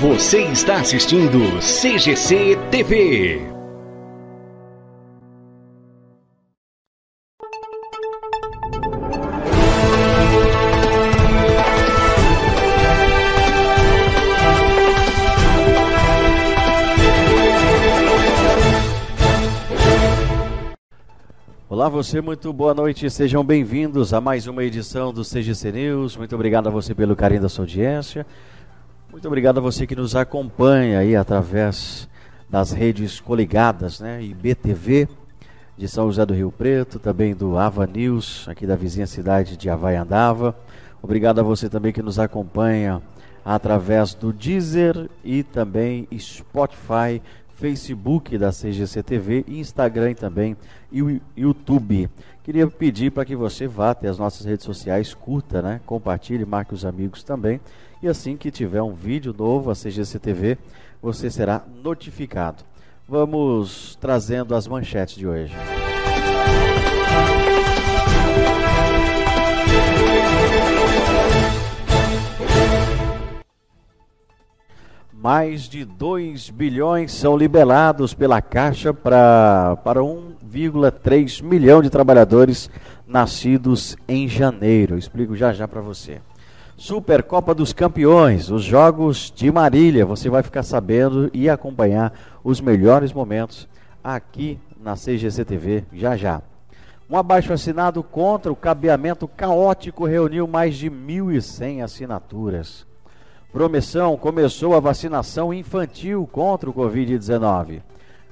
Você está assistindo CGC TV. Olá, você, muito boa noite. Sejam bem-vindos a mais uma edição do CGC News. Muito obrigado a você pelo carinho da sua audiência. Muito obrigado a você que nos acompanha aí através das redes coligadas, né? IBTV de São José do Rio Preto, também do Ava News, aqui da vizinha cidade de Havaiandava. Obrigado a você também que nos acompanha através do Deezer e também Spotify Facebook da CGC TV, Instagram também e YouTube. Queria pedir para que você vá até as nossas redes sociais, curta, né? compartilhe, marque os amigos também. E assim que tiver um vídeo novo, a CGC TV, você será notificado. Vamos trazendo as manchetes de hoje. Mais de 2 bilhões são liberados pela Caixa pra, para 1,3 milhão de trabalhadores nascidos em janeiro. explico já já para você. Supercopa dos Campeões, os jogos de Marília. Você vai ficar sabendo e acompanhar os melhores momentos aqui na CGC TV já já. Um abaixo assinado contra o cabeamento caótico reuniu mais de 1.100 assinaturas. Promissão começou a vacinação infantil contra o Covid-19.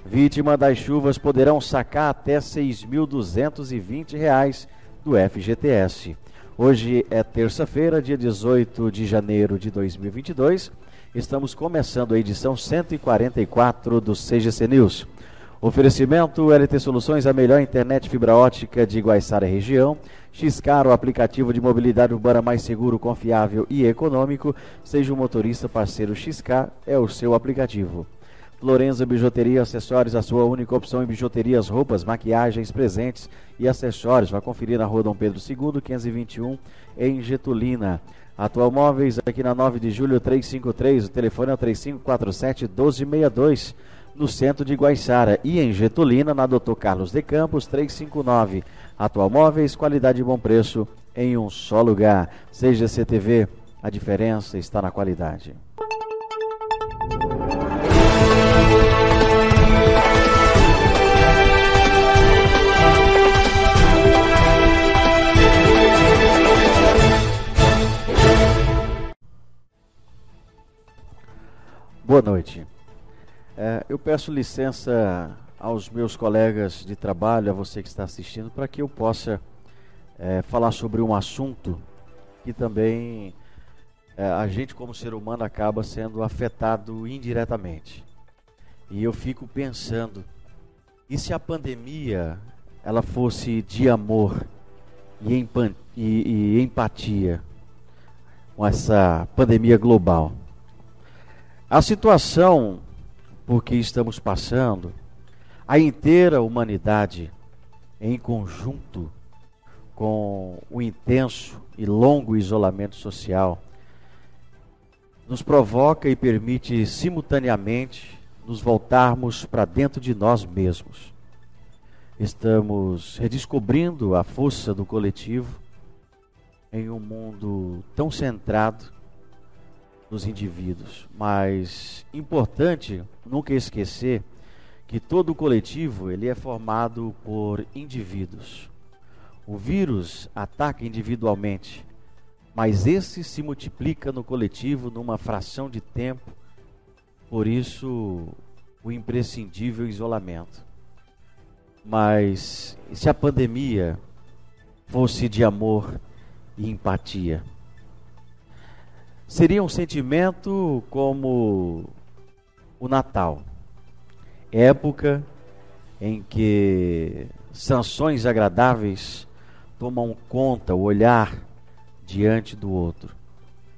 Vítima das chuvas poderão sacar até R$ 6.220 do FGTS. Hoje é terça-feira, dia 18 de janeiro de 2022. Estamos começando a edição 144 do CGC News. Oferecimento LT Soluções, a melhor internet fibra ótica de Guaiçara região. Xcar, o aplicativo de mobilidade urbana mais seguro, confiável e econômico. Seja um motorista parceiro Xcar, é o seu aplicativo. Lorenzo Bijuteria Acessórios, a sua única opção em bijuterias, roupas, maquiagens, presentes e acessórios. Vai conferir na rua Dom Pedro II, 521, em Getulina. Atual Móveis, aqui na 9 de julho, 353. O telefone é o 3547 1262 no centro de Guaiçara e em Getulina, na Doutor Carlos de Campos, 359. Atual Móveis, qualidade e bom preço em um só lugar. Seja CTV, a diferença está na qualidade. Boa noite. É, eu peço licença aos meus colegas de trabalho, a você que está assistindo, para que eu possa é, falar sobre um assunto que também é, a gente, como ser humano, acaba sendo afetado indiretamente. E eu fico pensando, e se a pandemia ela fosse de amor e, e, e empatia com essa pandemia global? A situação por que estamos passando, a inteira humanidade em conjunto com o intenso e longo isolamento social, nos provoca e permite simultaneamente nos voltarmos para dentro de nós mesmos. Estamos redescobrindo a força do coletivo em um mundo tão centrado nos indivíduos, mas importante nunca esquecer que todo coletivo ele é formado por indivíduos. O vírus ataca individualmente, mas esse se multiplica no coletivo numa fração de tempo. Por isso, o imprescindível isolamento. Mas se a pandemia fosse de amor e empatia? Seria um sentimento como o Natal, época em que sanções agradáveis tomam conta, o olhar diante do outro.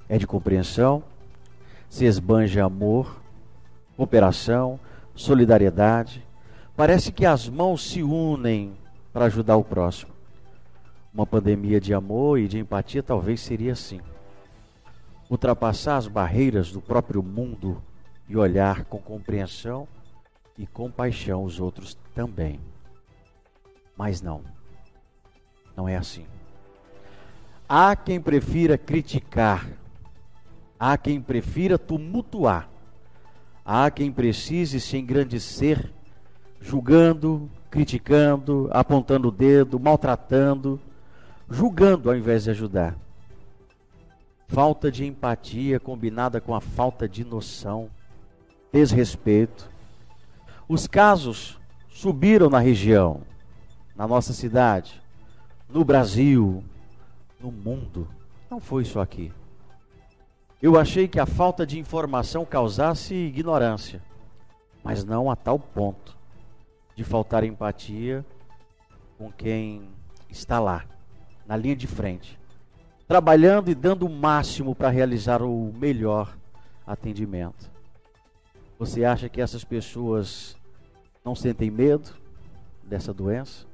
É de compreensão, se esbanja amor, cooperação, solidariedade. Parece que as mãos se unem para ajudar o próximo. Uma pandemia de amor e de empatia talvez seria assim. Ultrapassar as barreiras do próprio mundo e olhar com compreensão e compaixão os outros também. Mas não, não é assim. Há quem prefira criticar, há quem prefira tumultuar, há quem precise se engrandecer, julgando, criticando, apontando o dedo, maltratando, julgando ao invés de ajudar. Falta de empatia combinada com a falta de noção, desrespeito. Os casos subiram na região, na nossa cidade, no Brasil, no mundo. Não foi só aqui. Eu achei que a falta de informação causasse ignorância, mas não a tal ponto de faltar empatia com quem está lá, na linha de frente, trabalhando e dando o máximo para realizar o melhor atendimento. Você acha que essas pessoas não sentem medo dessa doença?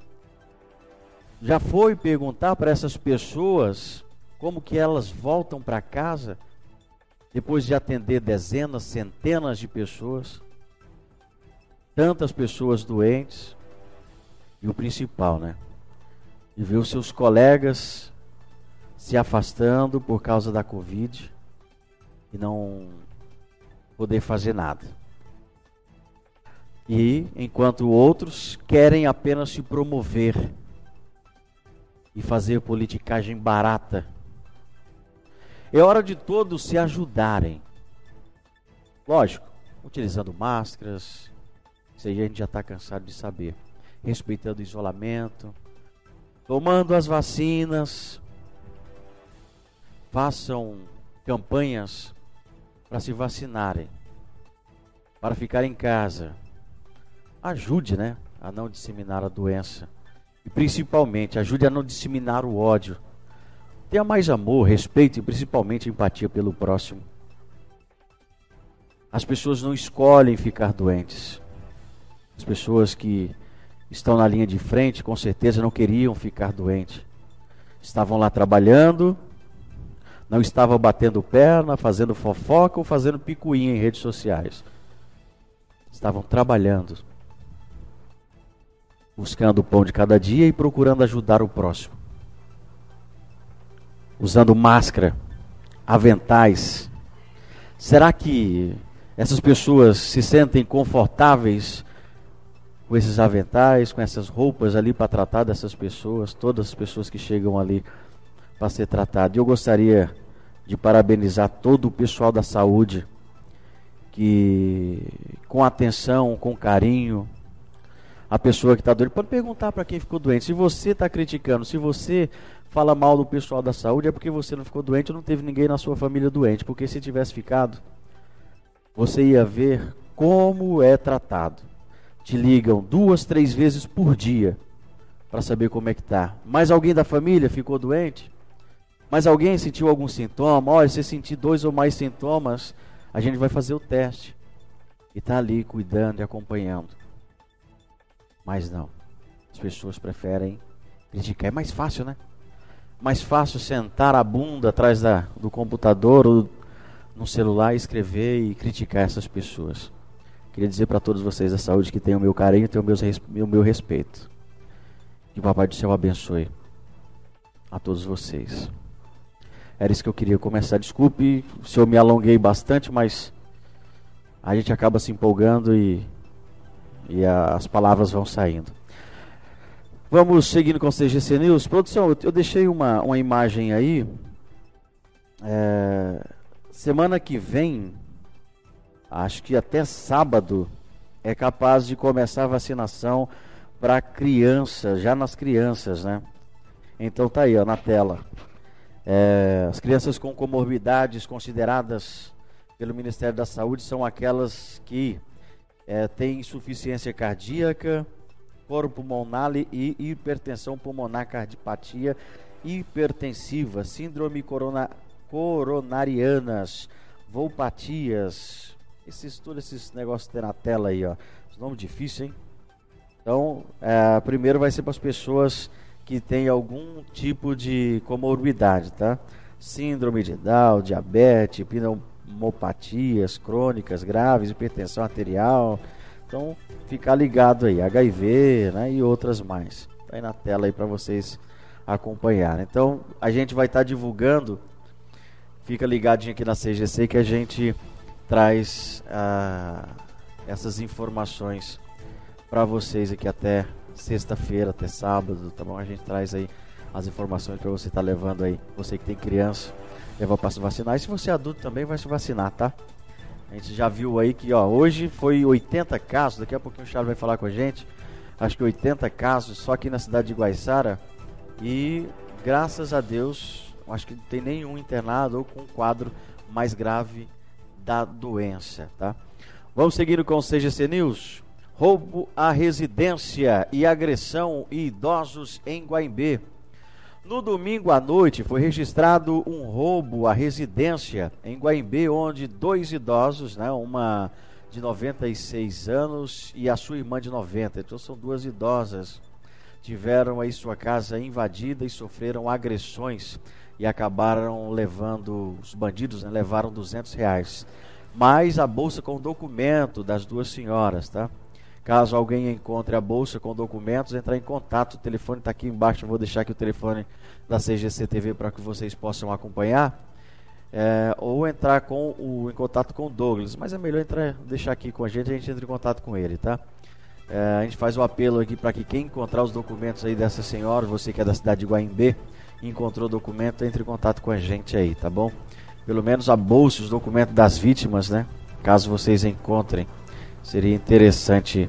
Já foi perguntar para essas pessoas como que elas voltam para casa depois de atender dezenas, centenas de pessoas? Tantas pessoas doentes. E o principal, né? E ver os seus colegas se afastando por causa da Covid e não poder fazer nada. E enquanto outros querem apenas se promover e fazer politicagem barata. É hora de todos se ajudarem. Lógico, utilizando máscaras, isso aí a gente já está cansado de saber. Respeitando o isolamento, tomando as vacinas, façam campanhas para se vacinarem, para ficar em casa. Ajude, né, a não disseminar a doença. E principalmente, ajude a não disseminar o ódio. Tenha mais amor, respeito e principalmente empatia pelo próximo. As pessoas não escolhem ficar doentes. As pessoas que estão na linha de frente, com certeza não queriam ficar doentes. Estavam lá trabalhando, não estava batendo perna, fazendo fofoca ou fazendo picuinha em redes sociais. Estavam trabalhando, buscando o pão de cada dia e procurando ajudar o próximo. Usando máscara, aventais. Será que essas pessoas se sentem confortáveis com esses aventais, com essas roupas ali para tratar dessas pessoas, todas as pessoas que chegam ali para ser tratado. E eu gostaria de parabenizar todo o pessoal da saúde que, com atenção, com carinho, a pessoa que está doente. Pode perguntar para quem ficou doente. Se você está criticando, se você fala mal do pessoal da saúde, é porque você não ficou doente ou não teve ninguém na sua família doente. Porque se tivesse ficado, você ia ver como é tratado. Te ligam duas, três vezes por dia para saber como é que está. Mais alguém da família ficou doente? Mas alguém sentiu algum sintoma? Olha, se sentir dois ou mais sintomas, a gente vai fazer o teste. E está ali cuidando e acompanhando. Mas não. As pessoas preferem criticar. É mais fácil, né? Mais fácil sentar a bunda atrás da, do computador ou no celular, escrever e criticar essas pessoas. Queria dizer para todos vocês da saúde que tenham o meu carinho e tenham o meu respeito. Que o Papai do Céu abençoe a todos vocês. Era isso que eu queria começar. Desculpe se eu me alonguei bastante, mas a gente acaba se empolgando e, e a, as palavras vão saindo. Vamos seguindo com o CGC News. Produção, eu, deixei uma, uma imagem aí. É, semana que vem, acho que até sábado, é capaz de começar a vacinação para crianças, já nas crianças, né? Então tá aí, ó, na tela. É, as crianças com comorbidades consideradas pelo Ministério da Saúde são aquelas que é, têm insuficiência cardíaca, coro pulmonar e hipertensão pulmonar, cardiopatia hipertensiva, síndrome corona, coronarianas, volpatias, esses, todos esses negócios que tem na tela aí, ó. Os nomes difíceis, hein? Então, é, primeiro vai ser para as pessoas que tem algum tipo de comorbidade, tá? síndrome de Down, diabetes, pneumopatias crônicas graves, hipertensão arterial. Então, ficar ligado aí, HIV né, e outras mais. Tá aí na tela aí para vocês acompanharem. Então, a gente vai estar tá divulgando, fica ligadinho aqui na CGC que a gente traz ah, essas informações para vocês aqui até sexta-feira, até sábado, tá bom? A gente traz aí as informações para você estar tá levando aí, você que tem criança, levar para se vacinar. E se você é adulto também vai se vacinar, tá? A gente já viu aí que ó, hoje foi 80 casos, daqui a pouquinho o Charles vai falar com a gente. Acho que 80 casos só aqui na cidade de Guaiçara. E graças a Deus, acho que não tem nenhum internado ou com um quadro mais grave da doença, tá? Vamos seguindo com o CGC News. Roubo à residência e agressão e idosos em Guaimbê. No domingo à noite foi registrado um roubo à residência em Guaimbê, onde dois idosos, né, uma de 96 anos e a sua irmã de 90, então são duas idosas, tiveram aí sua casa invadida e sofreram agressões e acabaram levando, os bandidos né, levaram 200 reais, mais a bolsa com documento das duas senhoras, tá? Caso alguém encontre a bolsa com documentos, entrar em contato. O telefone está aqui embaixo. Eu vou deixar aqui o telefone da CGC TV para que vocês possam acompanhar. É, ou entrar com o, em contato com o Douglas. Mas é melhor entrar, deixar aqui com a gente, a gente entra em contato com ele, tá? É, a gente faz o apelo aqui para que quem encontrar os documentos aí dessa senhora, você que é da cidade de Guaimbê, encontrou o documento, entre em contato com a gente aí, tá bom? Pelo menos a bolsa, os documentos das vítimas, né? Caso vocês encontrem seria interessante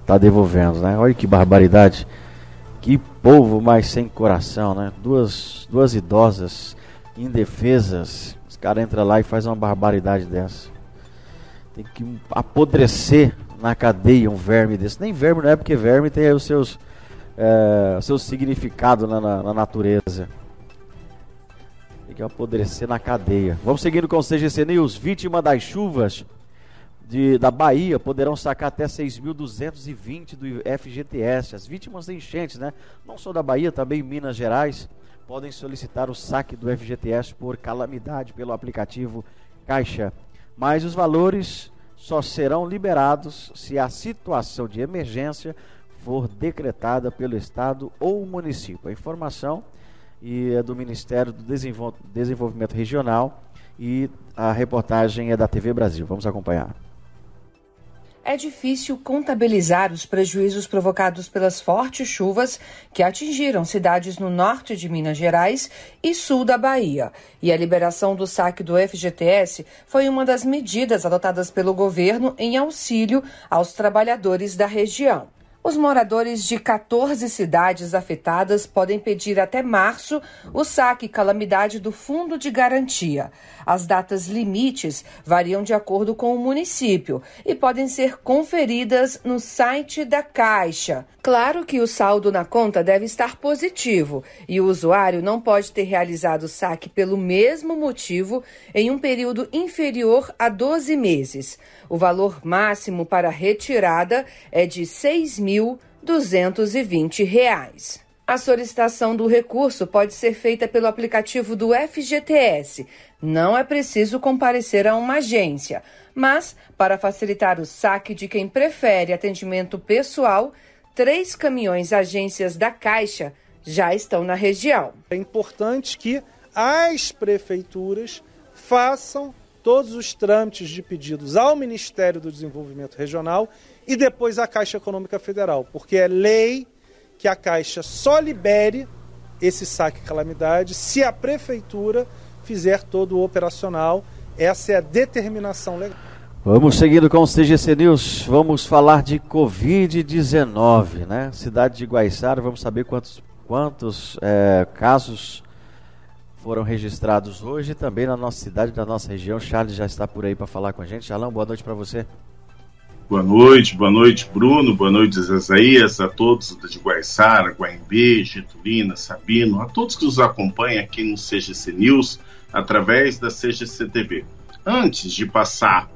estar tá devolvendo, né? Olha que barbaridade. Que povo mais sem coração, né? Duas, duas idosas indefesas. Os caras entram lá e fazem uma barbaridade dessa. Tem que apodrecer na cadeia um verme desse. Nem verme não é porque verme tem os seus, é, seus significados na, na, na natureza. Tem que apodrecer na cadeia. Vamos seguindo com o CGC News. Vítima das chuvas de, da Bahia poderão sacar até 6.220 do FGTS. As vítimas de enchentes, né? Não só da Bahia, também Minas Gerais, podem solicitar o saque do FGTS por calamidade pelo aplicativo Caixa. Mas os valores só serão liberados se a situação de emergência for decretada pelo Estado ou município. A informação é do Ministério do Desenvolvimento Regional e a reportagem é da TV Brasil. Vamos acompanhar é difícil contabilizar os prejuízos provocados pelas fortes chuvas que atingiram cidades no norte de Minas Gerais e sul da Bahia. E a liberação do saque do FGTS foi uma das medidas adotadas pelo governo em auxílio aos trabalhadores da região. Os moradores de 14 cidades afetadas podem pedir até março o saque calamidade do Fundo de Garantia. As datas limites variam de acordo com o município e podem ser conferidas no site da Caixa. Claro que o saldo na conta deve estar positivo e o usuário não pode ter realizado o saque pelo mesmo motivo em um período inferior a 12 meses. O valor máximo para retirada é de R$ 6.220. A solicitação do recurso pode ser feita pelo aplicativo do FGTS. Não é preciso comparecer a uma agência, mas, para facilitar o saque de quem prefere atendimento pessoal, três caminhões agências da Caixa já estão na região. É importante que as prefeituras façam todos os trâmites de pedidos ao Ministério do Desenvolvimento Regional e depois à Caixa Econômica Federal, porque é lei que a Caixa só libere esse saque calamidade se a prefeitura fizer todo o operacional. Essa é a determinação legal. Vamos seguindo com o CGC News, vamos falar de Covid-19, né? Cidade de Guaiçara, vamos saber quantos, quantos é, casos foram registrados hoje também na nossa cidade, na nossa região. Charles já está por aí para falar com a gente. Charlão, boa noite para você. Boa noite, boa noite, Bruno, boa noite, Zezaías, a todos de Guaiçara, Guaimbê, Getulina, Sabino, a todos que nos acompanham aqui no CGC News, através da CGC TV. Antes de passar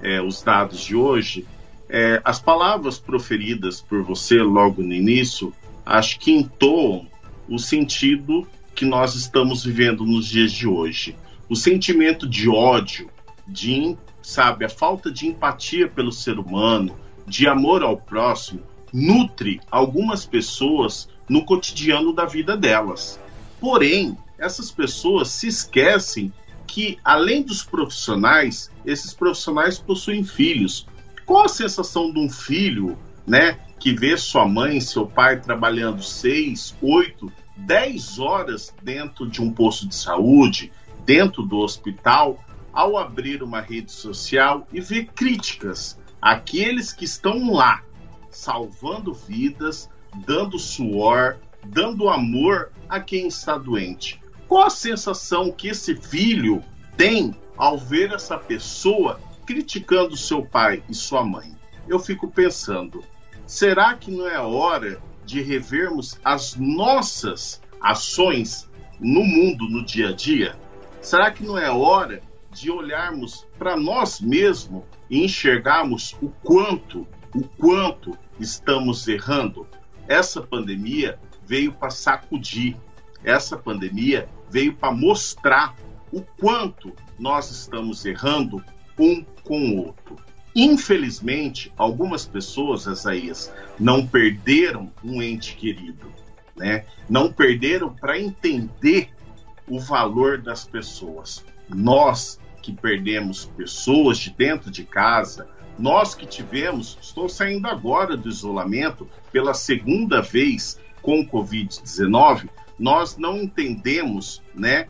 é, os dados de hoje, é, as palavras proferidas por você logo no início, acho que entoam o sentido que nós estamos vivendo nos dias de hoje. O sentimento de ódio, de, sabe, a falta de empatia pelo ser humano, de amor ao próximo, nutre algumas pessoas no cotidiano da vida delas. Porém, essas pessoas se esquecem que, além dos profissionais, esses profissionais possuem filhos. Qual a sensação de um filho, né, que vê sua mãe, seu pai trabalhando seis, oito, dez horas dentro de um posto de saúde, dentro do hospital, ao abrir uma rede social e ver críticas àqueles que estão lá, salvando vidas, dando suor, dando amor a quem está doente. Qual a sensação que esse filho tem ao ver essa pessoa criticando seu pai e sua mãe? Eu fico pensando, será que não é hora de revermos as nossas ações no mundo, no dia a dia? Será que não é hora de olharmos para nós mesmos e enxergarmos o quanto, o quanto estamos errando? Essa pandemia veio para sacudir, essa pandemia veio para mostrar o quanto nós estamos errando um com o outro. Infelizmente, algumas pessoas, Isaías, não perderam um ente querido, né? Não perderam para entender o valor das pessoas. Nós que perdemos pessoas de dentro de casa, nós que tivemos, estou saindo agora do isolamento pela segunda vez com o Covid-19, nós não entendemos, né,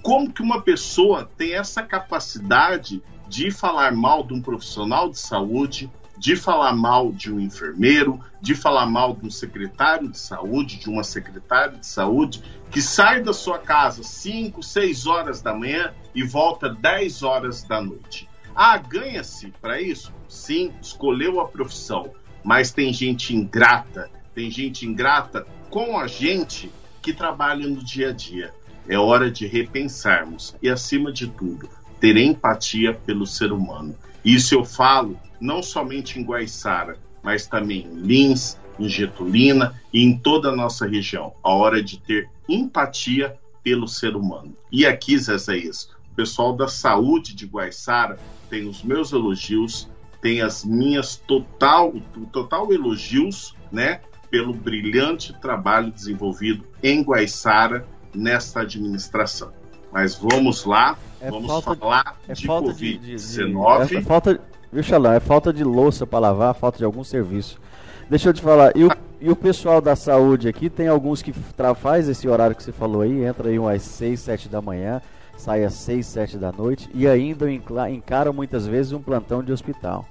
como que uma pessoa tem essa capacidade de falar mal de um profissional de saúde, de falar mal de um enfermeiro, de falar mal de um secretário de saúde, de uma secretária de saúde, que sai da sua casa 5, 6 horas da manhã e volta 10 horas da noite. Ah, ganha-se para isso? Sim, escolheu a profissão, mas tem gente ingrata, tem gente ingrata com a gente que trabalha no dia a dia. É hora de repensarmos e, acima de tudo, ter empatia pelo ser humano. Isso eu falo não somente em Guaiçara, mas também em Lins, em Getulina e em toda a nossa região. A hora de ter empatia pelo ser humano. E aqui, Zé Zaís, o pessoal da saúde de Guaiçara tem os meus elogios, tem as minhas total, total elogios, né, pelo brilhante trabalho desenvolvido em Guaiçara nesta administração. Mas vamos lá, é vamos falar é de, é de Covid-19. É falta, viu, lá, é falta de louça para lavar, falta de algum serviço. Deixa eu te falar, e o, e o pessoal da saúde aqui, tem alguns que faz esse horário que você falou aí, entra aí umas 6, 7 da manhã, sai às 6, 7 da noite e ainda encaram muitas vezes um plantão de hospital.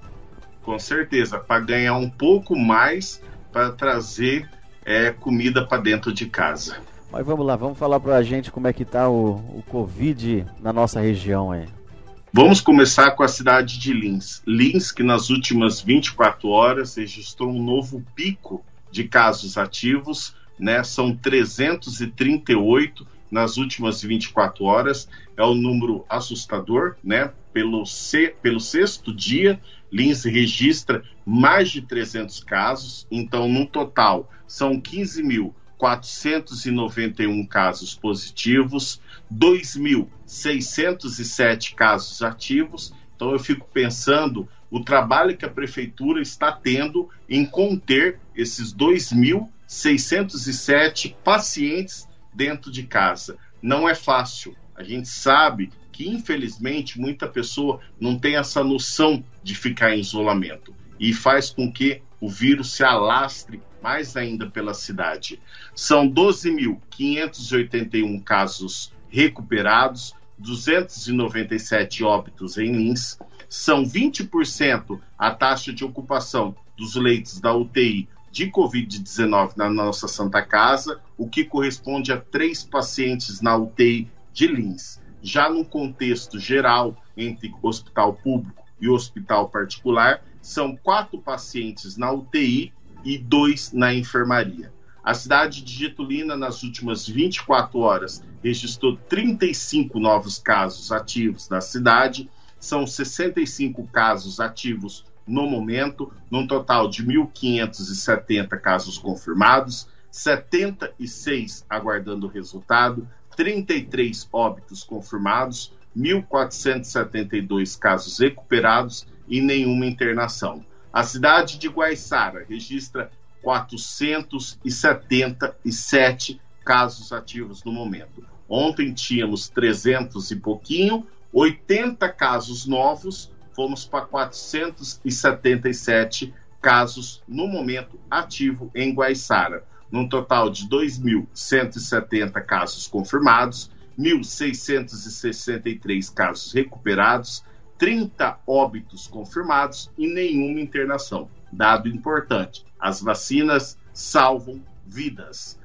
Com certeza, para ganhar um pouco mais para trazer é, comida para dentro de casa. Mas vamos lá, vamos falar para a gente como é que está o, o Covid na nossa região aí. Vamos começar com a cidade de Lins. Lins, que nas últimas 24 horas registrou um novo pico de casos ativos, né? São 338 nas últimas 24 horas. É um número assustador, né? Pelo, se, pelo sexto dia, Lins registra mais de 300 casos. Então, no total, são 15.491 casos positivos, 2.607 casos ativos. Então, eu fico pensando o trabalho que a prefeitura está tendo em conter esses 2.607 pacientes dentro de casa. Não é fácil. A gente sabe que, infelizmente, muita pessoa não tem essa noção de ficar em isolamento e faz com que o vírus se alastre mais ainda pela cidade. São 12.581 casos recuperados, 297 óbitos em Lins, são 20% a taxa de ocupação dos leitos da UTI de Covid-19 na nossa Santa Casa, o que corresponde a três pacientes na UTI de Lins. Já no contexto geral, entre hospital público e hospital particular, são quatro pacientes na UTI e dois na enfermaria. A cidade de Getulina, nas últimas 24 horas, registrou 35 novos casos ativos na cidade. São 65 casos ativos no momento, num total de 1.570 casos confirmados, 76 aguardando resultado, 33 óbitos confirmados, 1.472 casos recuperados e nenhuma internação. A cidade de Guaiçara registra 477 casos ativos no momento. Ontem tínhamos 300 e pouquinho, 80 casos novos, fomos para 477 casos no momento ativo em Guaiçara, num total de 2.170 casos confirmados, 1.663 casos recuperados, 30 óbitos confirmados e nenhuma internação. Dado importante: as vacinas salvam vidas.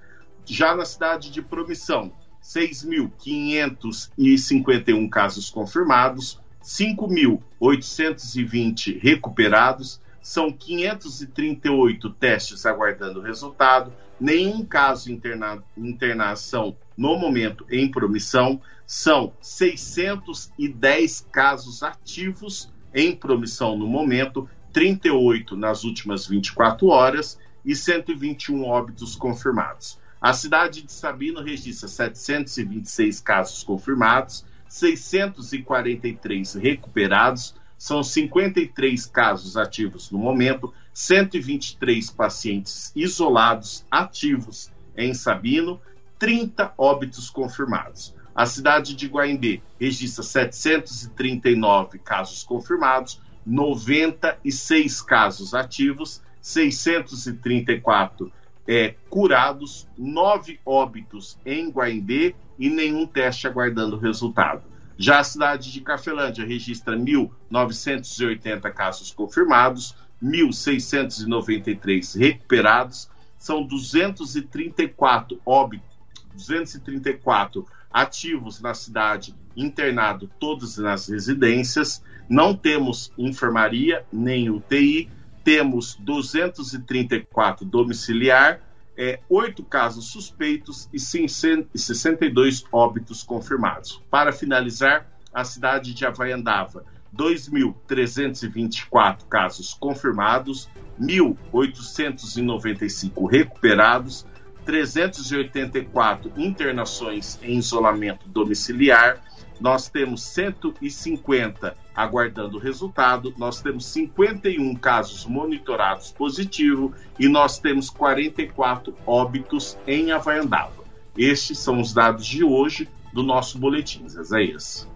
Já na cidade de Promissão, 6.551 casos confirmados, 5.820 recuperados, são 538 testes aguardando resultado, nenhum caso interna internação no momento em promissão, são 610 casos ativos em promissão no momento, 38 nas últimas 24 horas e 121 óbitos confirmados. A cidade de Sabino registra 726 casos confirmados, 643 recuperados, são 53 casos ativos no momento, 123 pacientes isolados ativos em Sabino, 30 óbitos confirmados. A cidade de Guaimbê registra 739 casos confirmados, 96 casos ativos, 634 é, curados, 9 óbitos em Guaimbê e nenhum teste aguardando resultado. Já a cidade de Cafelândia registra 1.980 casos confirmados, 1.693 recuperados, são 234 óbitos, 234 ativos na cidade, internado todos nas residências. Não temos enfermaria nem UTI, temos 234 domiciliar, é, 8 casos suspeitos e 62 óbitos confirmados. Para finalizar, a cidade de Havaiandava, 2.324 casos confirmados, 1.895 recuperados, 384 internações em isolamento domiciliar, nós temos 150 aguardando resultado, nós temos 51 casos monitorados positivo e nós temos 44 óbitos em Havaiandava. Estes são os dados de hoje do nosso boletim, Zezéias.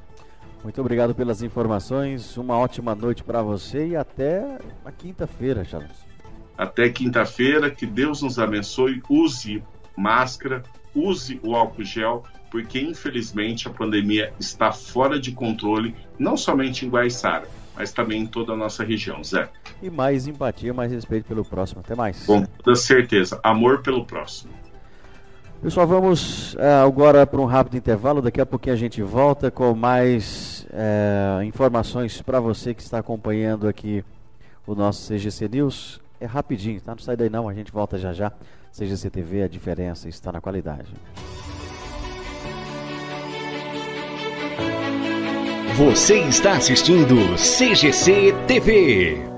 Muito obrigado pelas informações, uma ótima noite para você e até a quinta-feira, Charles. Até quinta-feira, que Deus nos abençoe, use máscara, use o álcool gel, porque infelizmente a pandemia está fora de controle, não somente em Guaiçara, mas também em toda a nossa região, Zé. E mais empatia, mais respeito pelo próximo. Até mais. Com toda certeza. Amor pelo próximo. Pessoal, vamos uh, agora para um rápido intervalo. Daqui a pouquinho a gente volta com mais uh, informações para você que está acompanhando aqui o nosso CGC News. É rapidinho, tá? Não sai daí não, a gente volta já já. CGC TV, a diferença está na qualidade. Você está assistindo CGC TV.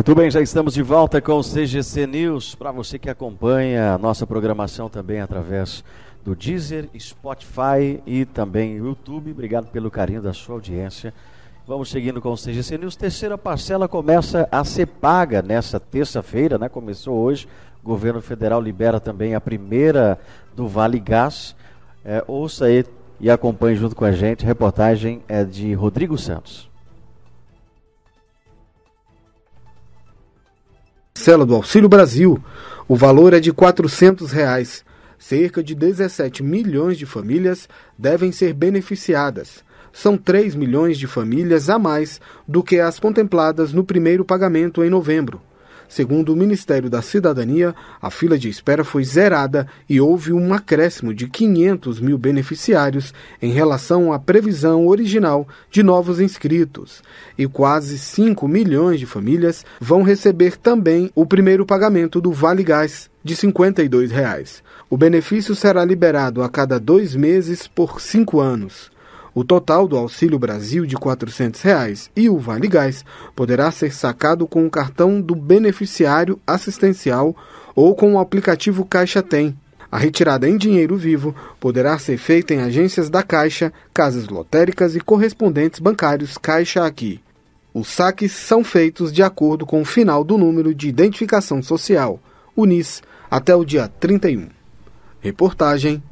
Muito bem, já estamos de volta com o CGC News. Para você que acompanha a nossa programação também através do Deezer, Spotify e também YouTube. Obrigado pelo carinho da sua audiência. Vamos seguindo com o CGC News. Terceira parcela começa a ser paga nessa terça-feira, né? Começou hoje. O governo federal libera também a primeira do Vale Gás. É, ouça aí e acompanhe junto com a gente. Reportagem é de Rodrigo Santos. Parcela do Auxílio Brasil. O valor é de 400 reais. Cerca de 17 milhões de famílias devem ser beneficiadas. São 3 milhões de famílias a mais do que as contempladas no primeiro pagamento em novembro. Segundo o Ministério da Cidadania, a fila de espera foi zerada e houve um acréscimo de 500 mil beneficiários em relação à previsão original de novos inscritos. E quase 5 milhões de famílias vão receber também o primeiro pagamento do Vale Gás, de 52 reais. O benefício será liberado a cada dois meses por cinco anos. O total do Auxílio Brasil de 400 reais e o Vale Gás poderá ser sacado com o cartão do beneficiário assistencial ou com o aplicativo Caixa Tem. A retirada em dinheiro vivo poderá ser feita em agências da Caixa, casas lotéricas e correspondentes bancários Caixa Aqui. Os saques são feitos de acordo com o final do número de identificação social, UNIS, até o dia 31. Reportagem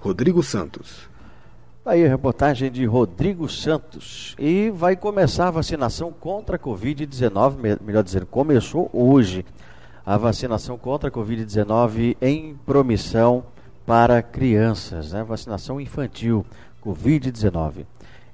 Rodrigo Santos. Tá aí a reportagem de Rodrigo Santos. E vai começar a vacinação contra a Covid-19, melhor dizendo, começou hoje a vacinação contra a Covid-19 em promissão para crianças, né? vacinação infantil Covid-19.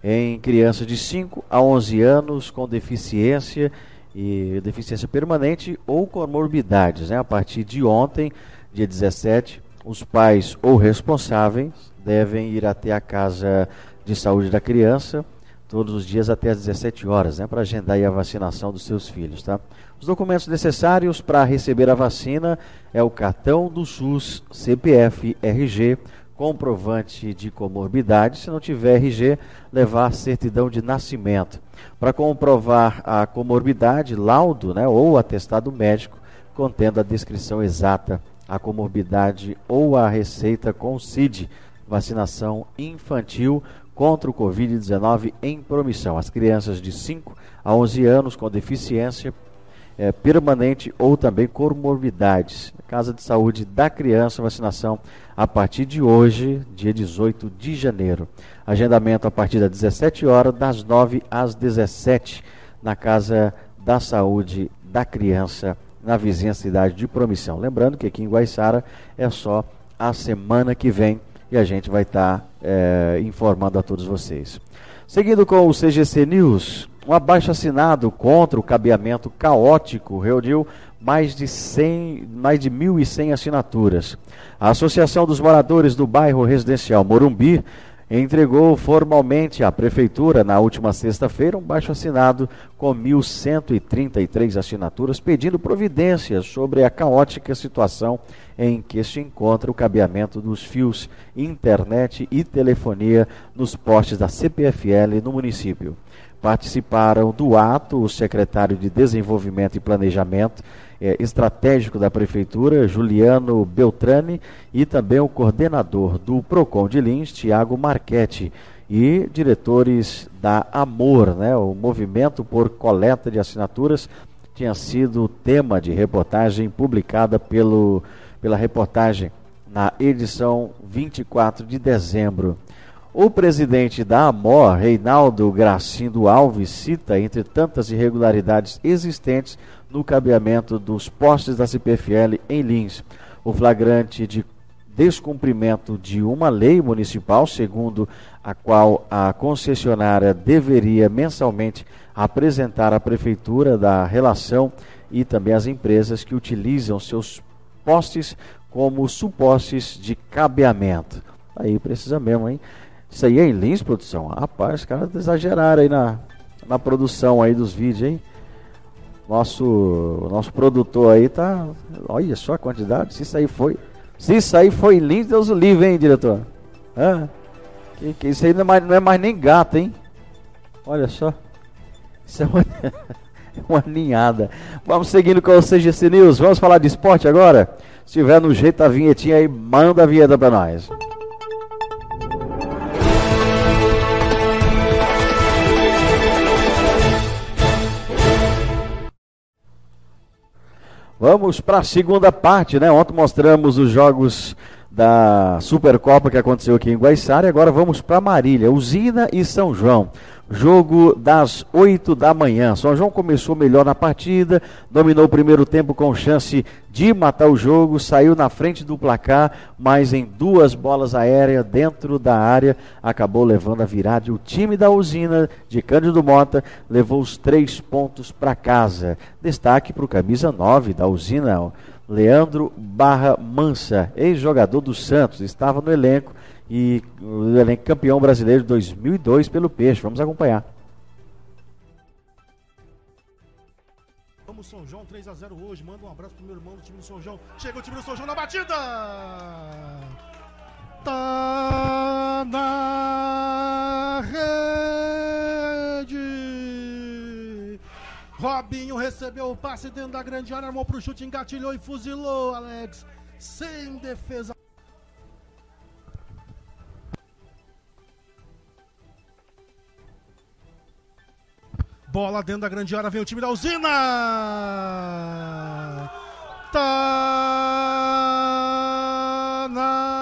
Em crianças de 5 a 11 anos com deficiência e deficiência permanente ou comorbidades. Né? A partir de ontem, dia 17, os pais ou responsáveis devem ir até a casa de saúde da criança todos os dias até às 17 horas, né, para agendar a vacinação dos seus filhos, tá? Os documentos necessários para receber a vacina é o cartão do SUS, CPF, RG, comprovante de comorbidade, se não tiver RG, levar certidão de nascimento. Para comprovar a comorbidade, laudo, né, ou atestado médico contendo a descrição exata, a comorbidade ou a receita com CID vacinação infantil contra o Covid-19 em promissão. As crianças de 5 a 11 anos com deficiência é, permanente ou também comorbidades. Casa de Saúde da Criança, vacinação a partir de hoje, dia 18 de janeiro. Agendamento a partir das 17 horas, das 9 às 17, na Casa da Saúde da Criança, na vizinha cidade de Promissão. Lembrando que aqui em Guaiçara é só a semana que vem e a gente vai estar tá, é, informando a todos vocês. Seguindo com o CGC News, um abaixo assinado contra o cabeamento caótico reuniu mais de 100, mais de 1.100 assinaturas. A Associação dos Moradores do Bairro Residencial Morumbi entregou formalmente à Prefeitura, na última sexta-feira, um baixo assinado com 1.133 assinaturas pedindo providências sobre a caótica situação em que se encontra o cabeamento dos fios internet e telefonia nos postes da CPFL no município. Participaram do ato o secretário de Desenvolvimento e Planejamento é, estratégico da Prefeitura, Juliano Beltrani, e também o coordenador do PROCON de Lins, Tiago Marchetti, e diretores da Amor, né, o movimento por coleta de assinaturas, tinha sido tema de reportagem publicada pelo, pela reportagem na edição 24 de dezembro. O presidente da AMOR, Reinaldo Gracindo Alves, cita, entre tantas irregularidades existentes, no cabeamento dos postes da CPFL em Lins, o flagrante de descumprimento de uma lei municipal, segundo a qual a concessionária deveria mensalmente apresentar à prefeitura da relação e também as empresas que utilizam seus postes como supostes de cabeamento. Aí precisa mesmo, hein? Isso aí é em Lins, produção? Rapaz, os caras exageraram aí na, na produção aí dos vídeos, hein? Nosso, nosso produtor aí tá. Olha só a quantidade. Se isso aí foi. Se isso aí foi Lins, Deus o livre, hein, diretor? Ah, que, que isso aí não é, mais, não é mais nem gato, hein? Olha só. Isso é uma, uma ninhada. Vamos seguindo com o CGC News. Vamos falar de esporte agora? Se tiver no jeito a vinhetinha aí, manda a vinheta pra nós. Vamos para a segunda parte, né? Ontem mostramos os jogos da Supercopa que aconteceu aqui em Guaiçara e agora vamos para Marília, Usina e São João. Jogo das 8 da manhã. São João começou melhor na partida, dominou o primeiro tempo com chance de matar o jogo, saiu na frente do placar, mas em duas bolas aéreas dentro da área acabou levando a virada. O time da usina de Cândido Mota levou os três pontos para casa. Destaque para o camisa 9 da usina, Leandro Barra Mansa, ex-jogador do Santos, estava no elenco e o elenco campeão brasileiro de 2002 pelo Peixe. Vamos acompanhar. Vamos São João 3 a 0 hoje. Manda um abraço pro meu irmão do time do São João. Chega o time do São João na batida. Tá na rede. Robinho recebeu o passe dentro da grande área, armou pro chute, engatilhou e fuzilou, Alex. Sem defesa. Bola dentro da grande área, vem o time da usina! Tá na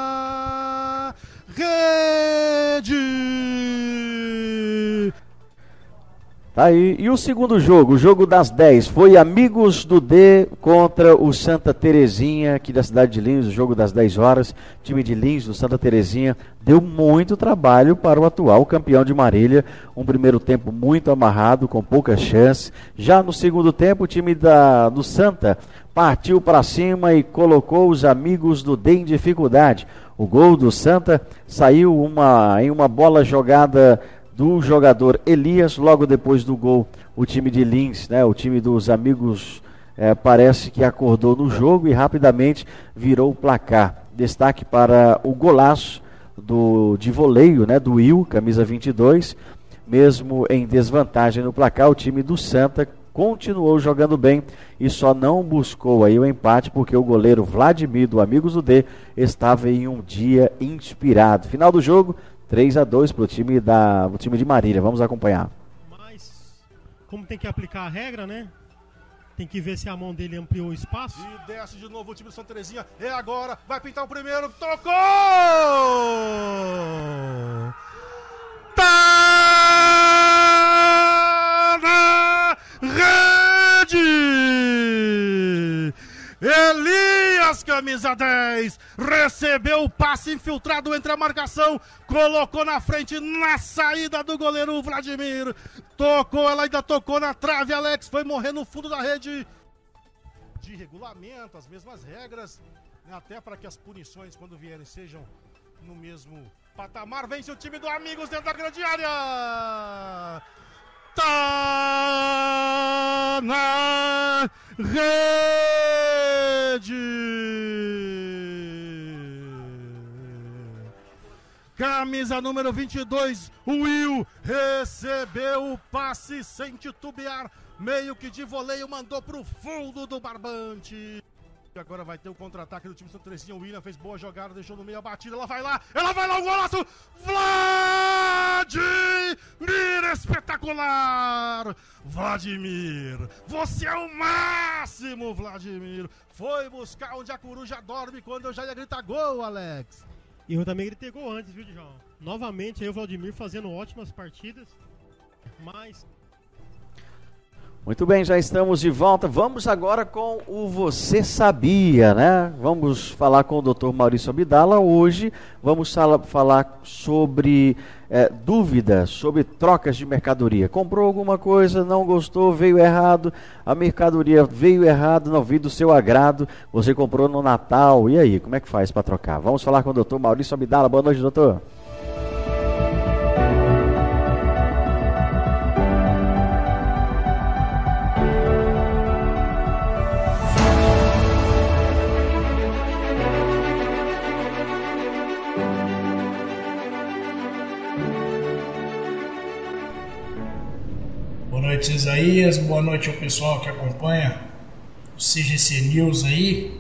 Tá aí. E o segundo jogo, o jogo das 10, foi Amigos do D contra o Santa Terezinha, aqui da cidade de Lins, o jogo das 10 horas. time de Lins, do Santa Terezinha, deu muito trabalho para o atual campeão de Marília. Um primeiro tempo muito amarrado, com poucas chances. Já no segundo tempo, o time da, do Santa partiu para cima e colocou os Amigos do D em dificuldade. O gol do Santa saiu uma, em uma bola jogada do jogador Elias, logo depois do gol, o time de Lins, né, o time dos amigos, é, parece que acordou no jogo e rapidamente virou o placar. Destaque para o golaço do, de voleio né, do Will, camisa 22, mesmo em desvantagem no placar, o time do Santa continuou jogando bem e só não buscou aí o empate porque o goleiro Vladimir do Amigos do D estava em um dia inspirado. Final do jogo, 3 a 2 para o time da o time de Marília. Vamos acompanhar. Mas como tem que aplicar a regra, né? Tem que ver se a mão dele ampliou o espaço. E desce de novo o time do Santa Terezinha. É agora. Vai pintar o primeiro. Tocou! Tá Camisa 10, recebeu o passe infiltrado entre a marcação, colocou na frente na saída do goleiro Vladimir. Tocou, ela ainda tocou na trave, Alex foi morrer no fundo da rede. De regulamento, as mesmas regras, né, até para que as punições, quando vierem, sejam no mesmo patamar. Vence o time do Amigos dentro da grande área. Tá na rede. camisa número 22, o Will recebeu o passe sem titubear, meio que de voleio mandou pro fundo do barbante. Agora vai ter o contra-ataque do time Santa Teresinha. O William fez boa jogada, deixou no meio a batida. Ela vai lá, ela vai lá, o golaço! Vladimir espetacular! Vladimir, você é o máximo, Vladimir! Foi buscar onde a coruja dorme quando eu já ia gritar gol, Alex! E eu também gritei gol antes, viu, João? Novamente aí o Vladimir fazendo ótimas partidas, mas muito bem, já estamos de volta. Vamos agora com o Você Sabia, né? Vamos falar com o Dr. Maurício Abdala. Hoje vamos falar sobre é, dúvidas, sobre trocas de mercadoria. Comprou alguma coisa, não gostou, veio errado, a mercadoria veio errado, não veio do seu agrado, você comprou no Natal. E aí, como é que faz para trocar? Vamos falar com o Dr. Maurício Abdala. Boa noite, doutor. Noite, Isaías. Boa noite ao pessoal que acompanha o CGC News aí,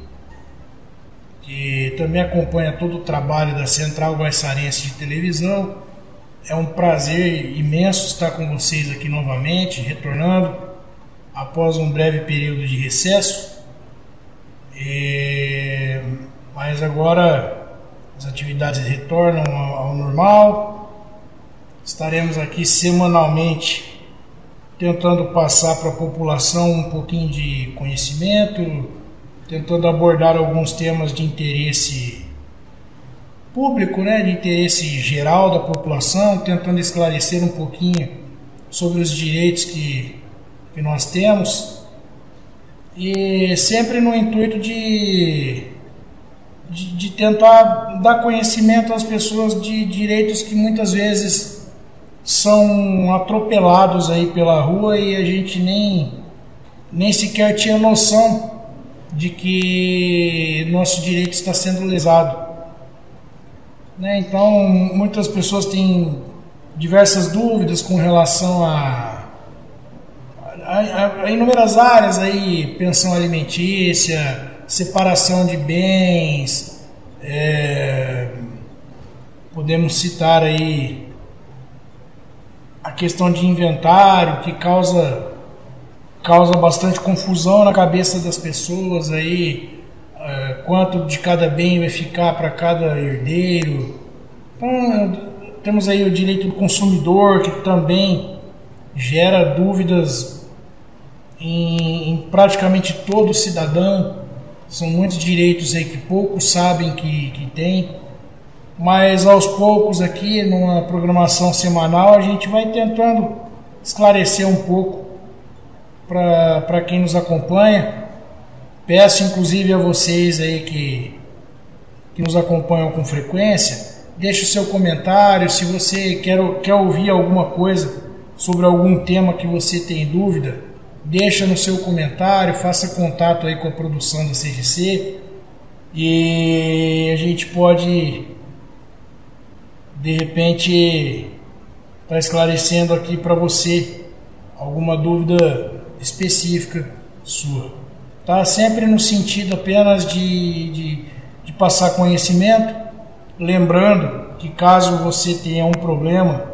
que também acompanha todo o trabalho da Central Guaiçarense de televisão. É um prazer imenso estar com vocês aqui novamente, retornando após um breve período de recesso. E... Mas agora as atividades retornam ao normal. Estaremos aqui semanalmente tentando passar para a população um pouquinho de conhecimento, tentando abordar alguns temas de interesse público, né, de interesse geral da população, tentando esclarecer um pouquinho sobre os direitos que, que nós temos. E sempre no intuito de, de, de tentar dar conhecimento às pessoas de direitos que muitas vezes são atropelados aí pela rua e a gente nem, nem sequer tinha noção de que nosso direito está sendo lesado. Né? Então, muitas pessoas têm diversas dúvidas com relação a, a, a inúmeras áreas aí, pensão alimentícia, separação de bens, é, podemos citar aí a questão de inventário que causa causa bastante confusão na cabeça das pessoas aí é, quanto de cada bem vai ficar para cada herdeiro. Então, temos aí o direito do consumidor que também gera dúvidas em, em praticamente todo cidadão. São muitos direitos aí que poucos sabem que, que tem mas aos poucos aqui, numa programação semanal, a gente vai tentando esclarecer um pouco para quem nos acompanha. Peço inclusive a vocês aí que, que nos acompanham com frequência, deixe o seu comentário, se você quer, quer ouvir alguma coisa sobre algum tema que você tem dúvida, deixa no seu comentário, faça contato aí com a produção da CGC e a gente pode de repente está esclarecendo aqui para você alguma dúvida específica sua. Tá sempre no sentido apenas de, de, de passar conhecimento, lembrando que caso você tenha um problema,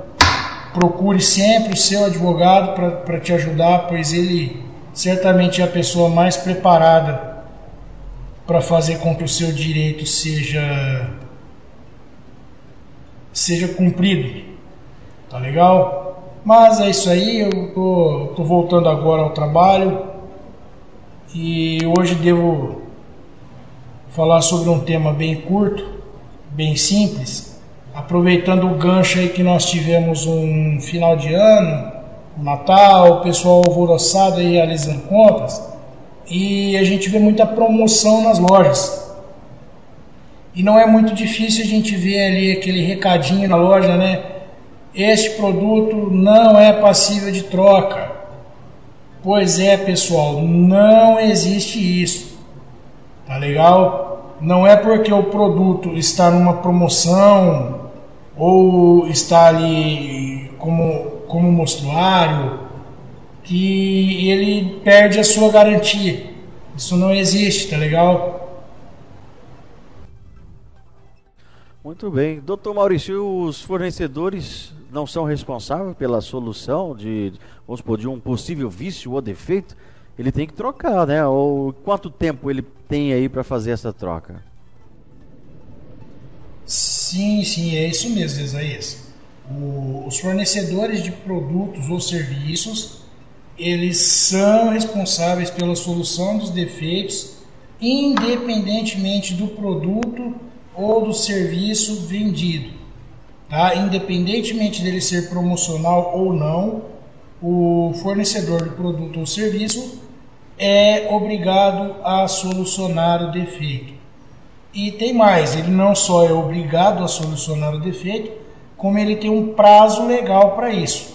procure sempre o seu advogado para te ajudar, pois ele certamente é a pessoa mais preparada para fazer com que o seu direito seja seja cumprido. Tá legal? Mas é isso aí, eu tô, tô voltando agora ao trabalho e hoje devo falar sobre um tema bem curto, bem simples, aproveitando o gancho aí que nós tivemos um final de ano, Natal, o pessoal alvoroçado aí realizando compras, e a gente vê muita promoção nas lojas. E não é muito difícil a gente ver ali aquele recadinho na loja, né? Este produto não é passível de troca. Pois é, pessoal, não existe isso. Tá legal? Não é porque o produto está numa promoção ou está ali como, como mostruário, que ele perde a sua garantia. Isso não existe, tá legal? Muito bem. Doutor Maurício, os fornecedores não são responsáveis pela solução de, vamos supor, de um possível vício ou defeito? Ele tem que trocar, né? Ou quanto tempo ele tem aí para fazer essa troca? Sim, sim, é isso mesmo, Isaías. O, os fornecedores de produtos ou serviços, eles são responsáveis pela solução dos defeitos, independentemente do produto ou do serviço vendido. Tá? Independentemente dele ser promocional ou não, o fornecedor do produto ou serviço é obrigado a solucionar o defeito. E tem mais, ele não só é obrigado a solucionar o defeito, como ele tem um prazo legal para isso.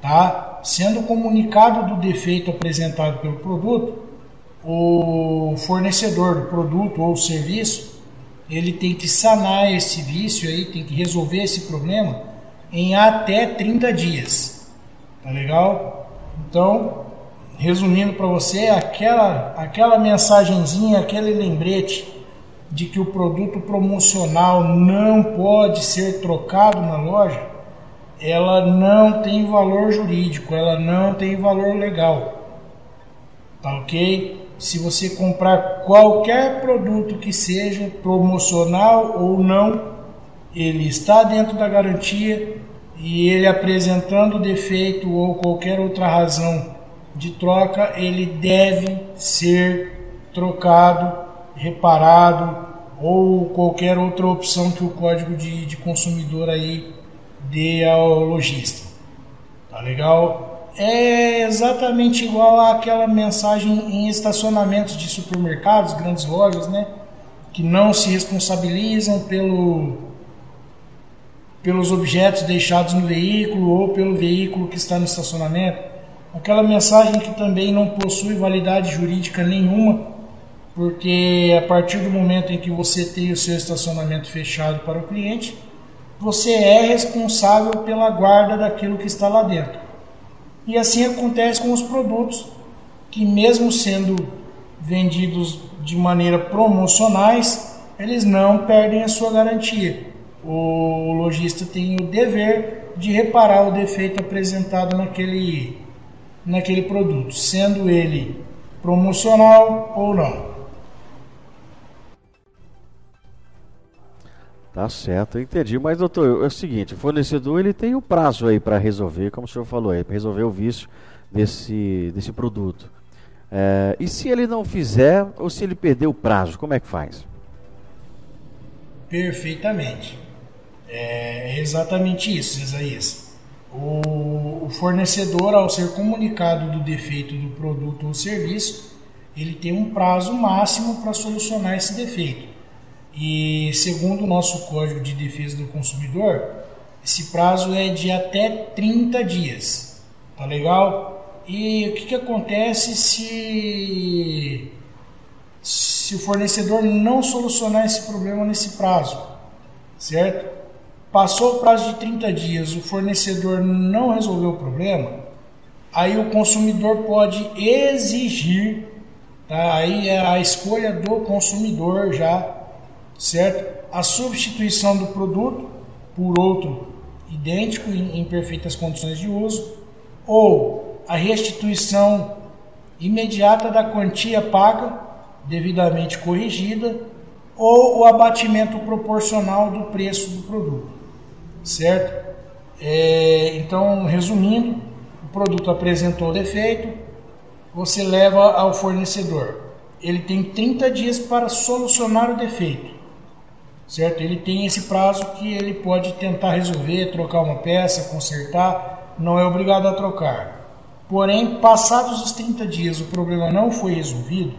Tá? Sendo comunicado do defeito apresentado pelo produto, o fornecedor do produto ou serviço, ele tem que sanar esse vício aí, tem que resolver esse problema em até 30 dias. Tá legal? Então, resumindo para você, aquela aquela mensagenzinha, aquele lembrete de que o produto promocional não pode ser trocado na loja, ela não tem valor jurídico, ela não tem valor legal. Tá ok? Se você comprar qualquer produto que seja promocional ou não, ele está dentro da garantia e ele apresentando defeito ou qualquer outra razão de troca, ele deve ser trocado reparado ou qualquer outra opção que o código de, de consumidor aí dê ao lojista. Tá legal? É exatamente igual àquela mensagem em estacionamentos de supermercados, grandes lojas, né? Que não se responsabilizam pelo, pelos objetos deixados no veículo ou pelo veículo que está no estacionamento. Aquela mensagem que também não possui validade jurídica nenhuma porque a partir do momento em que você tem o seu estacionamento fechado para o cliente, você é responsável pela guarda daquilo que está lá dentro. E assim acontece com os produtos, que mesmo sendo vendidos de maneira promocionais, eles não perdem a sua garantia. O lojista tem o dever de reparar o defeito apresentado naquele, naquele produto, sendo ele promocional ou não. Tá certo, entendi. Mas, doutor, é o seguinte, o fornecedor ele tem o um prazo aí para resolver, como o senhor falou aí, para resolver o vício desse, desse produto. É, e se ele não fizer, ou se ele perder o prazo, como é que faz? Perfeitamente. É exatamente isso, Isaías. O, o fornecedor, ao ser comunicado do defeito do produto ou serviço, ele tem um prazo máximo para solucionar esse defeito. E segundo o nosso Código de Defesa do Consumidor, esse prazo é de até 30 dias. Tá legal? E o que, que acontece se, se o fornecedor não solucionar esse problema nesse prazo? Certo? Passou o prazo de 30 dias, o fornecedor não resolveu o problema, aí o consumidor pode exigir, tá? aí é a escolha do consumidor já certo? A substituição do produto por outro idêntico em, perfeitas condições de uso ou a restituição imediata da quantia paga devidamente corrigida ou o abatimento proporcional do preço do produto, certo? É, então, resumindo, o produto apresentou defeito, você leva ao fornecedor. Ele tem 30 dias para solucionar o defeito certo? Ele tem esse prazo que ele pode tentar resolver, trocar uma peça, consertar, não é obrigado a trocar. Porém, passados os 30 dias o problema não foi resolvido,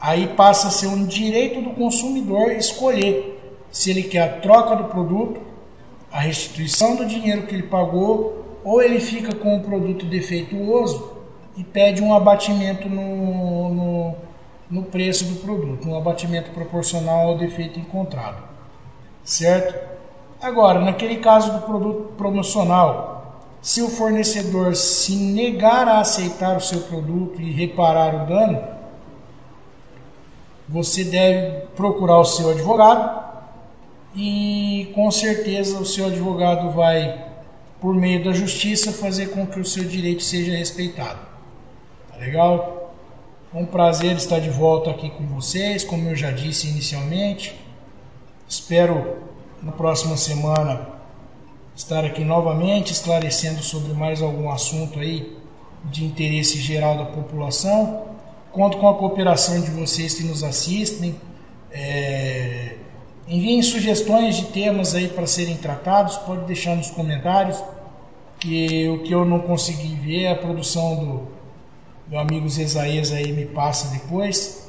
aí passa a ser um direito do consumidor escolher se ele quer a troca do produto, a restituição do dinheiro que ele pagou, ou ele fica com o produto defeituoso e pede um abatimento no, no no preço do produto, um abatimento proporcional ao defeito encontrado. Certo? Agora, naquele caso do produto promocional, se o fornecedor se negar a aceitar o seu produto e reparar o dano, você deve procurar o seu advogado e com certeza o seu advogado vai, por meio da justiça, fazer com que o seu direito seja respeitado. Tá legal? É um prazer estar de volta aqui com vocês, como eu já disse inicialmente. Espero na próxima semana estar aqui novamente esclarecendo sobre mais algum assunto aí de interesse geral da população. Conto com a cooperação de vocês que nos assistem. É... Enviem sugestões de temas aí para serem tratados, pode deixar nos comentários. Que o que eu não consegui ver, a produção do meu amigo Zezaías aí me passa depois.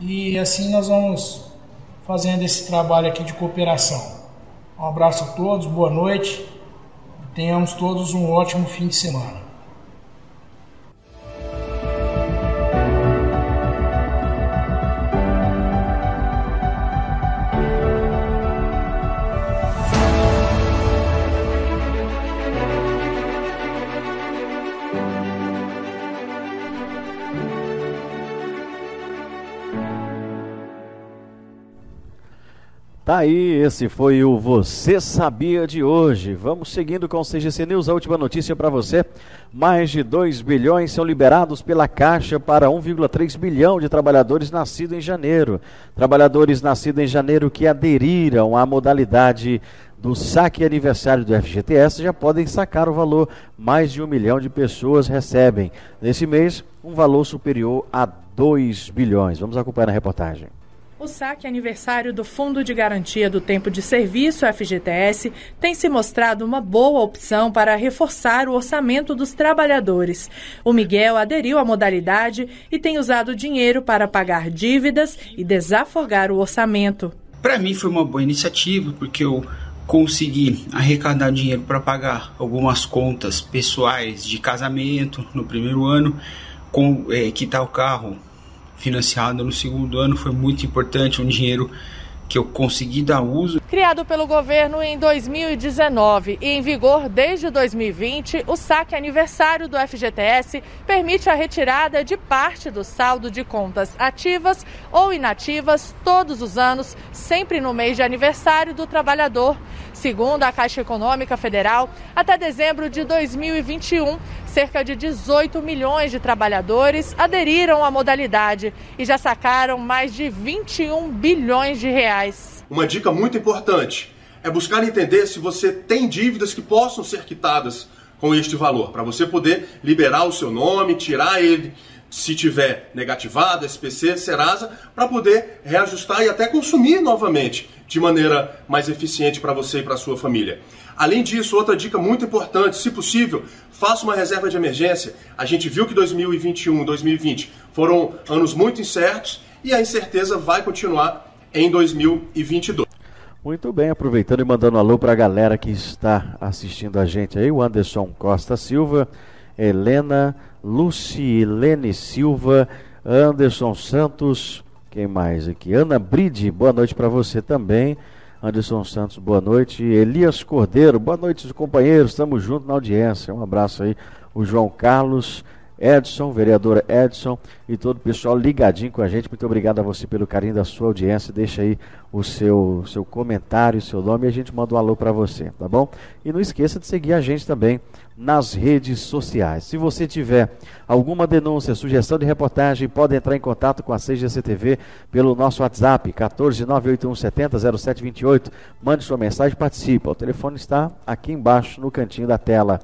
E assim nós vamos fazendo esse trabalho aqui de cooperação. Um abraço a todos, boa noite. Tenhamos todos um ótimo fim de semana. Tá aí, esse foi o Você Sabia de hoje. Vamos seguindo com o CGC News. A última notícia para você: mais de 2 bilhões são liberados pela Caixa para 1,3 bilhão de trabalhadores nascidos em janeiro. Trabalhadores nascidos em janeiro que aderiram à modalidade do saque aniversário do FGTS já podem sacar o valor. Mais de um milhão de pessoas recebem. Nesse mês, um valor superior a 2 bilhões. Vamos acompanhar na reportagem. O saque aniversário do Fundo de Garantia do Tempo de Serviço, FGTS, tem se mostrado uma boa opção para reforçar o orçamento dos trabalhadores. O Miguel aderiu à modalidade e tem usado o dinheiro para pagar dívidas e desafogar o orçamento. Para mim foi uma boa iniciativa, porque eu consegui arrecadar dinheiro para pagar algumas contas pessoais de casamento no primeiro ano, com, é, quitar o carro financiado no segundo ano foi muito importante, um dinheiro que eu consegui dar uso. Criado pelo governo em 2019 e em vigor desde 2020, o saque aniversário do FGTS permite a retirada de parte do saldo de contas ativas ou inativas todos os anos, sempre no mês de aniversário do trabalhador. Segundo a Caixa Econômica Federal, até dezembro de 2021, cerca de 18 milhões de trabalhadores aderiram à modalidade e já sacaram mais de 21 bilhões de reais. Uma dica muito importante é buscar entender se você tem dívidas que possam ser quitadas com este valor, para você poder liberar o seu nome, tirar ele se tiver negativado, SPC, Serasa, para poder reajustar e até consumir novamente de maneira mais eficiente para você e para sua família. Além disso, outra dica muito importante, se possível, faça uma reserva de emergência. A gente viu que 2021 e 2020 foram anos muito incertos e a incerteza vai continuar em 2022. Muito bem, aproveitando e mandando um alô para a galera que está assistindo a gente aí, o Anderson Costa Silva, Helena Lucilene Silva, Anderson Santos, quem mais aqui? Ana Bride, boa noite para você também. Anderson Santos, boa noite. Elias Cordeiro, boa noite, companheiros. Estamos juntos na audiência. Um abraço aí. O João Carlos, Edson, vereador Edson e todo o pessoal ligadinho com a gente. Muito obrigado a você pelo carinho da sua audiência. Deixa aí o seu, seu comentário, seu nome e a gente manda um alô para você, tá bom? E não esqueça de seguir a gente também nas redes sociais. Se você tiver alguma denúncia, sugestão de reportagem, pode entrar em contato com a CGCTV pelo nosso WhatsApp, 14981700728. Mande sua mensagem participe. O telefone está aqui embaixo no cantinho da tela.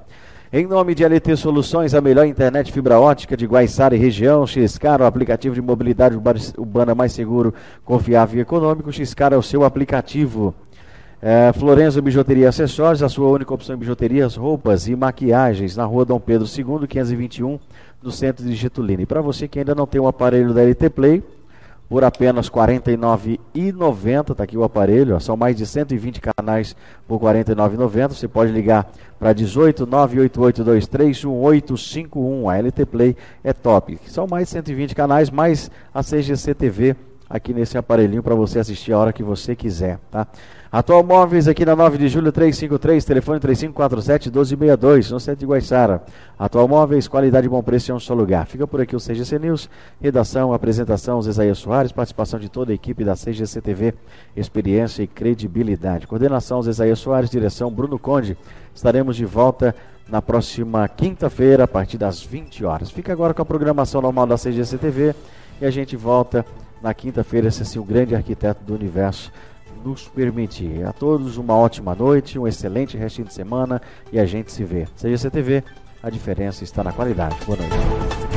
Em nome de LT Soluções, a melhor internet fibra ótica de Guaiçara e região, Xcar, o aplicativo de mobilidade urbana mais seguro, confiável e econômico. Xcar é o seu aplicativo. É, Florenzo Bijuteria Acessórios, a sua única opção em bijuterias, roupas e maquiagens, na rua Dom Pedro II, 521, no centro de Getulina. E para você que ainda não tem o um aparelho da LT Play, por apenas R$ 49,90. Está aqui o aparelho, ó, são mais de 120 canais por R$ 49,90. Você pode ligar para 18 988231851. A LT Play é top. São mais de 120 canais, mais a CGC TV aqui nesse aparelhinho para você assistir a hora que você quiser, tá? Atual Móveis aqui na 9 de julho 353, telefone 3547 1262, no centro de Guaiçara. Atual Móveis, qualidade e bom preço em um só lugar. Fica por aqui o CGC News, redação, apresentação, Zezaia Soares, participação de toda a equipe da CGC TV, experiência e credibilidade. Coordenação Zezaia Soares, direção Bruno Conde. Estaremos de volta na próxima quinta-feira, a partir das 20 horas. Fica agora com a programação normal da CGC TV e a gente volta na quinta-feira, se assim o grande arquiteto do universo nos permitir. A todos uma ótima noite, um excelente restinho de semana e a gente se vê. Seja CTV, a diferença está na qualidade. Boa noite.